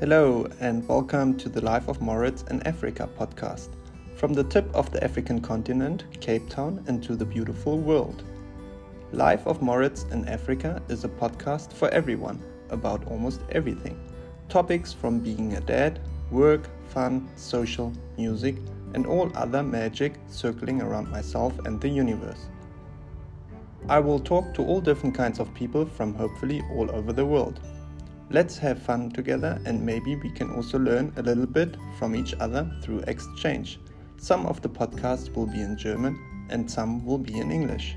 Hello, and welcome to the Life of Moritz in Africa podcast. From the tip of the African continent, Cape Town, into the beautiful world. Life of Moritz in Africa is a podcast for everyone about almost everything. Topics from being a dad, work, fun, social, music, and all other magic circling around myself and the universe. I will talk to all different kinds of people from hopefully all over the world. Let's have fun together and maybe we can also learn a little bit from each other through exchange. Some of the podcasts will be in German and some will be in English.